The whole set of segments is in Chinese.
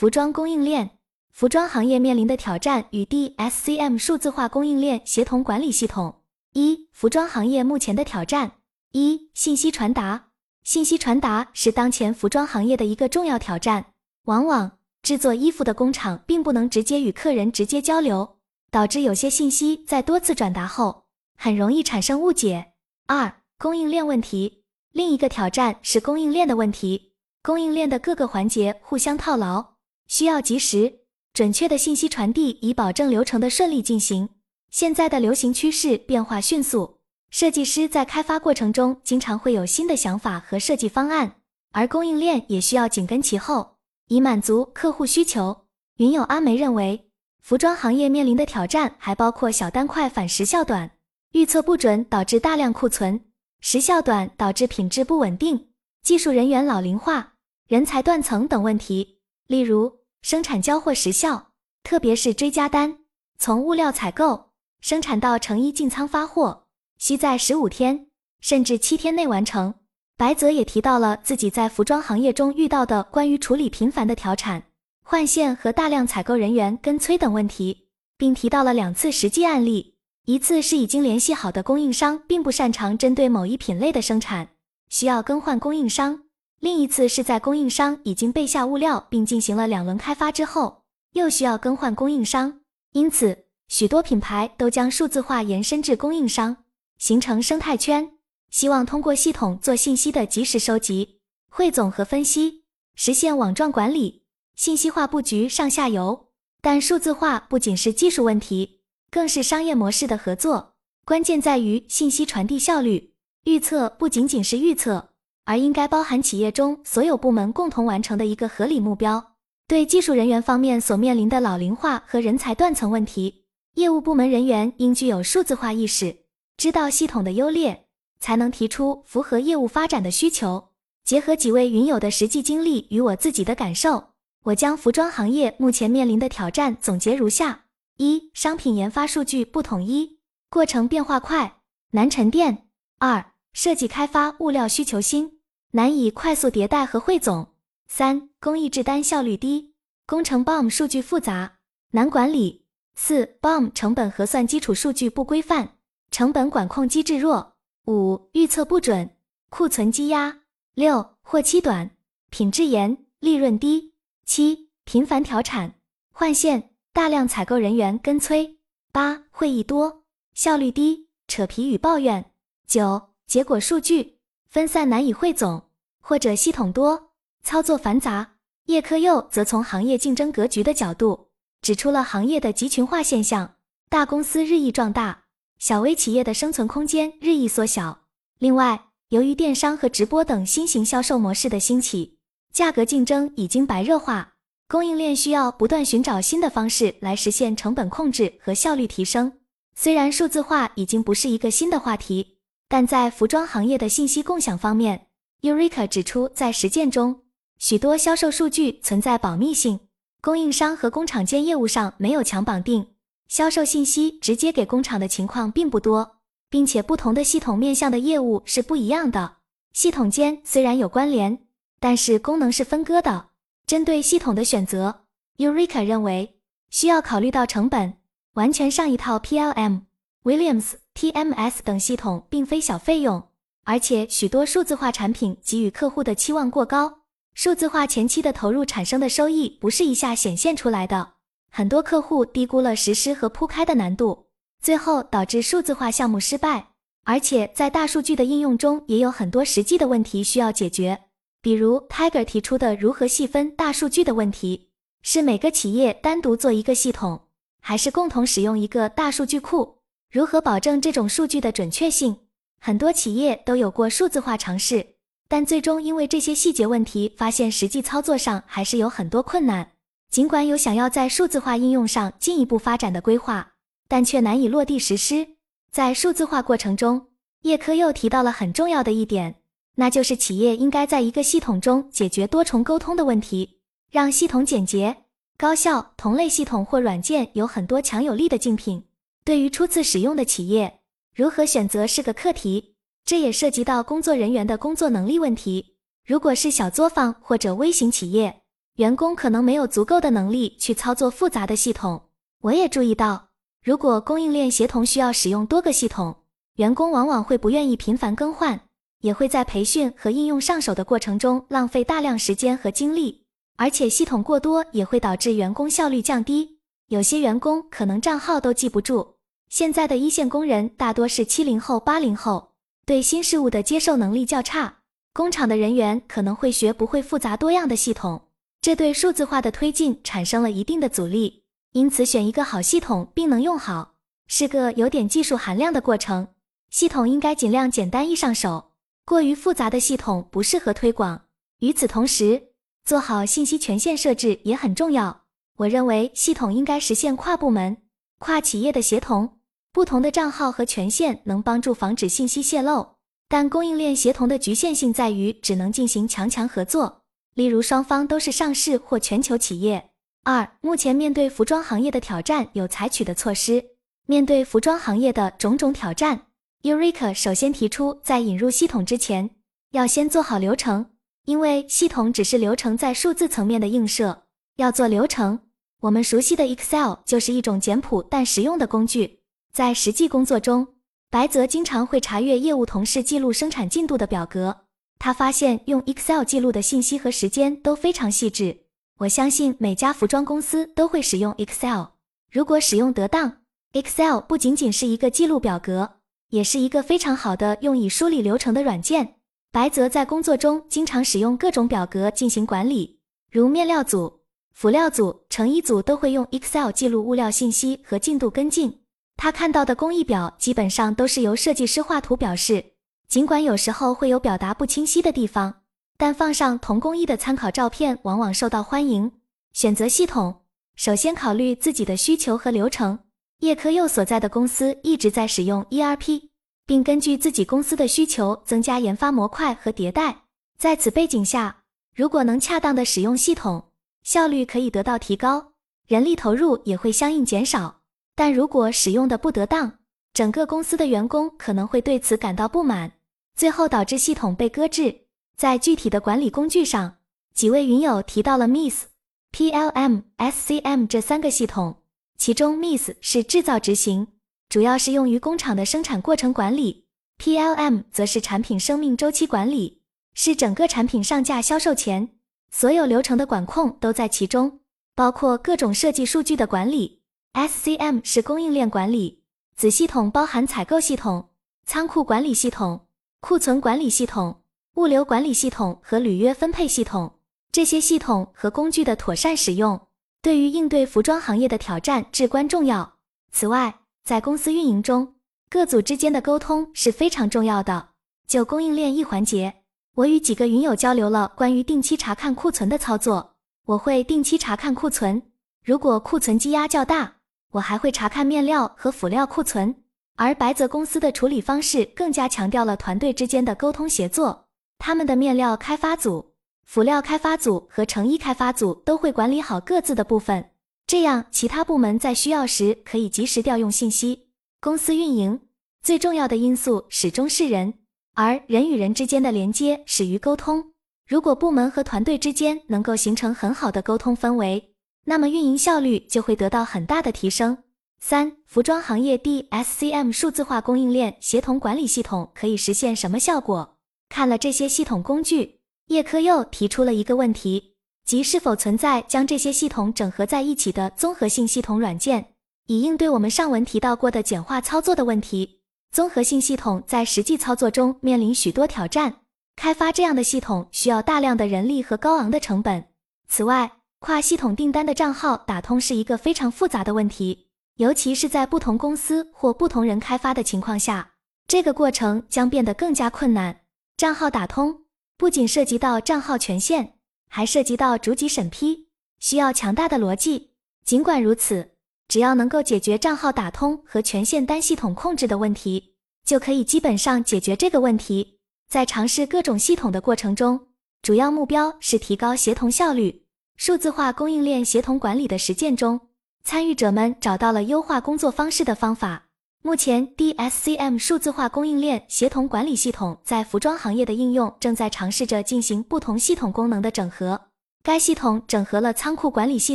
服装供应链，服装行业面临的挑战与 DSCM 数字化供应链协同管理系统。一、服装行业目前的挑战。一、信息传达。信息传达是当前服装行业的一个重要挑战。往往制作衣服的工厂并不能直接与客人直接交流，导致有些信息在多次转达后，很容易产生误解。二、供应链问题。另一个挑战是供应链的问题。供应链的各个环节互相套牢，需要及时、准确的信息传递，以保证流程的顺利进行。现在的流行趋势变化迅速。设计师在开发过程中经常会有新的想法和设计方案，而供应链也需要紧跟其后，以满足客户需求。云友阿梅认为，服装行业面临的挑战还包括小单快反时效短、预测不准导致大量库存、时效短导致品质不稳定、技术人员老龄化、人才断层等问题。例如，生产交货时效，特别是追加单，从物料采购、生产到成衣进仓发货。需在十五天甚至七天内完成。白泽也提到了自己在服装行业中遇到的关于处理频繁的调产、换线和大量采购人员跟催等问题，并提到了两次实际案例：一次是已经联系好的供应商并不擅长针对某一品类的生产，需要更换供应商；另一次是在供应商已经备下物料并进行了两轮开发之后，又需要更换供应商。因此，许多品牌都将数字化延伸至供应商。形成生态圈，希望通过系统做信息的及时收集、汇总和分析，实现网状管理、信息化布局上下游。但数字化不仅是技术问题，更是商业模式的合作。关键在于信息传递效率。预测不仅仅是预测，而应该包含企业中所有部门共同完成的一个合理目标。对技术人员方面所面临的老龄化和人才断层问题，业务部门人员应具有数字化意识。知道系统的优劣，才能提出符合业务发展的需求。结合几位云友的实际经历与我自己的感受，我将服装行业目前面临的挑战总结如下：一、商品研发数据不统一，过程变化快，难沉淀；二、设计开发物料需求新，难以快速迭代和汇总；三、工艺制单效率低，工程 BOM 数据复杂，难管理；四、BOM 成本核算基础数据不规范。成本管控机制弱，五预测不准，库存积压，六货期短，品质严，利润低，七频繁调产。换线，大量采购人员跟催，八会议多，效率低，扯皮与抱怨，九结果数据。分散难以汇总，或者系统多，操作繁杂。叶科佑则从行业竞争格局的角度，指出了行业的集群化现象，大公司日益壮大。小微企业的生存空间日益缩小。另外，由于电商和直播等新型销售模式的兴起，价格竞争已经白热化，供应链需要不断寻找新的方式来实现成本控制和效率提升。虽然数字化已经不是一个新的话题，但在服装行业的信息共享方面，Eureka 指出，在实践中，许多销售数据存在保密性，供应商和工厂间业务上没有强绑定。销售信息直接给工厂的情况并不多，并且不同的系统面向的业务是不一样的。系统间虽然有关联，但是功能是分割的。针对系统的选择，Eureka 认为需要考虑到成本。完全上一套 PLM、Williams、TMS 等系统并非小费用，而且许多数字化产品给予客户的期望过高。数字化前期的投入产生的收益不是一下显现出来的。很多客户低估了实施和铺开的难度，最后导致数字化项目失败。而且在大数据的应用中，也有很多实际的问题需要解决。比如 Tiger 提出的如何细分大数据的问题：是每个企业单独做一个系统，还是共同使用一个大数据库？如何保证这种数据的准确性？很多企业都有过数字化尝试，但最终因为这些细节问题，发现实际操作上还是有很多困难。尽管有想要在数字化应用上进一步发展的规划，但却难以落地实施。在数字化过程中，叶科又提到了很重要的一点，那就是企业应该在一个系统中解决多重沟通的问题，让系统简洁高效。同类系统或软件有很多强有力的竞品，对于初次使用的企业，如何选择是个课题。这也涉及到工作人员的工作能力问题。如果是小作坊或者微型企业，员工可能没有足够的能力去操作复杂的系统。我也注意到，如果供应链协同需要使用多个系统，员工往往会不愿意频繁更换，也会在培训和应用上手的过程中浪费大量时间和精力。而且系统过多也会导致员工效率降低，有些员工可能账号都记不住。现在的一线工人大多是七零后、八零后，对新事物的接受能力较差。工厂的人员可能会学不会复杂多样的系统，这对数字化的推进产生了一定的阻力。因此，选一个好系统并能用好，是个有点技术含量的过程。系统应该尽量简单易上手，过于复杂的系统不适合推广。与此同时，做好信息权限设置也很重要。我认为系统应该实现跨部门、跨企业的协同。不同的账号和权限能帮助防止信息泄露，但供应链协同的局限性在于只能进行强强合作，例如双方都是上市或全球企业。二、目前面对服装行业的挑战有采取的措施。面对服装行业的种种挑战，Eureka 首先提出，在引入系统之前，要先做好流程。因为系统只是流程在数字层面的映射，要做流程，我们熟悉的 Excel 就是一种简朴但实用的工具。在实际工作中，白泽经常会查阅业务同事记录生产进度的表格，他发现用 Excel 记录的信息和时间都非常细致。我相信每家服装公司都会使用 Excel，如果使用得当，Excel 不仅仅是一个记录表格，也是一个非常好的用以梳理流程的软件。白泽在工作中经常使用各种表格进行管理，如面料组、辅料组、成衣组都会用 Excel 记录物料信息和进度跟进。他看到的工艺表基本上都是由设计师画图表示，尽管有时候会有表达不清晰的地方，但放上同工艺的参考照片往往受到欢迎。选择系统，首先考虑自己的需求和流程。叶科佑所在的公司一直在使用 ERP。并根据自己公司的需求增加研发模块和迭代。在此背景下，如果能恰当的使用系统，效率可以得到提高，人力投入也会相应减少。但如果使用的不得当，整个公司的员工可能会对此感到不满，最后导致系统被搁置。在具体的管理工具上，几位云友提到了 MIS、PLM、SCM 这三个系统，其中 MIS 是制造执行。主要是用于工厂的生产过程管理，PLM 则是产品生命周期管理，是整个产品上架销售前所有流程的管控都在其中，包括各种设计数据的管理。SCM 是供应链管理，子系统包含采购系统、仓库管理系统、库存管理系统、物流管理系统和履约分配系统。这些系统和工具的妥善使用，对于应对服装行业的挑战至关重要。此外，在公司运营中，各组之间的沟通是非常重要的。就供应链一环节，我与几个云友交流了关于定期查看库存的操作。我会定期查看库存，如果库存积压较大，我还会查看面料和辅料库存。而白泽公司的处理方式更加强调了团队之间的沟通协作。他们的面料开发组、辅料开发组和成衣开发组都会管理好各自的部分。这样，其他部门在需要时可以及时调用信息。公司运营最重要的因素始终是人，而人与人之间的连接始于沟通。如果部门和团队之间能够形成很好的沟通氛围，那么运营效率就会得到很大的提升。三、服装行业 DSCM 数字化供应链协同管理系统可以实现什么效果？看了这些系统工具，叶科又提出了一个问题。即是否存在将这些系统整合在一起的综合性系统软件，以应对我们上文提到过的简化操作的问题。综合性系统在实际操作中面临许多挑战，开发这样的系统需要大量的人力和高昂的成本。此外，跨系统订单的账号打通是一个非常复杂的问题，尤其是在不同公司或不同人开发的情况下，这个过程将变得更加困难。账号打通不仅涉及到账号权限。还涉及到逐级审批，需要强大的逻辑。尽管如此，只要能够解决账号打通和权限单系统控制的问题，就可以基本上解决这个问题。在尝试各种系统的过程中，主要目标是提高协同效率。数字化供应链协同管理的实践中，参与者们找到了优化工作方式的方法。目前，DSCM 数字化供应链协同管理系统在服装行业的应用正在尝试着进行不同系统功能的整合。该系统整合了仓库管理系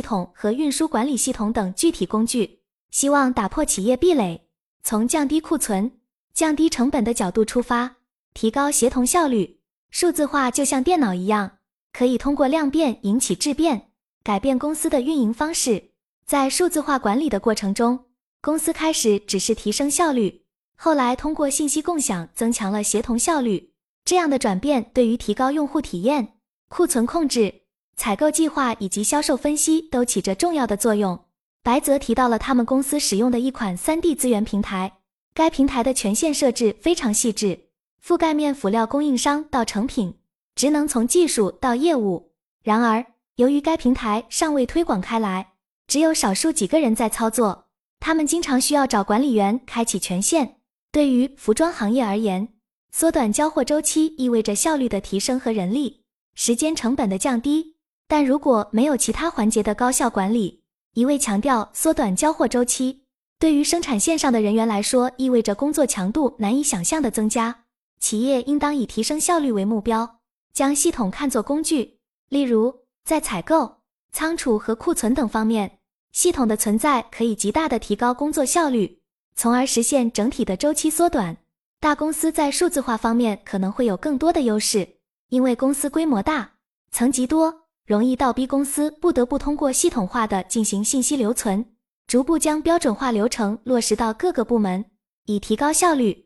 统和运输管理系统等具体工具，希望打破企业壁垒，从降低库存、降低成本的角度出发，提高协同效率。数字化就像电脑一样，可以通过量变引起质变，改变公司的运营方式。在数字化管理的过程中，公司开始只是提升效率，后来通过信息共享增强了协同效率。这样的转变对于提高用户体验、库存控制、采购计划以及销售分析都起着重要的作用。白泽提到了他们公司使用的一款 3D 资源平台，该平台的权限设置非常细致，覆盖面辅料供应商到成品，职能从技术到业务。然而，由于该平台尚未推广开来，只有少数几个人在操作，他们经常需要找管理员开启权限。对于服装行业而言，缩短交货周期意味着效率的提升和人力、时间成本的降低，但如果没有其他环节的高效管理，一味强调缩短交货周期，对于生产线上的人员来说，意味着工作强度难以想象的增加。企业应当以提升效率为目标，将系统看作工具。例如，在采购、仓储和库存等方面，系统的存在可以极大的提高工作效率，从而实现整体的周期缩短。大公司在数字化方面可能会有更多的优势，因为公司规模大、层级多，容易倒逼公司不得不通过系统化的进行信息留存，逐步将标准化流程落实到各个部门，以提高效率。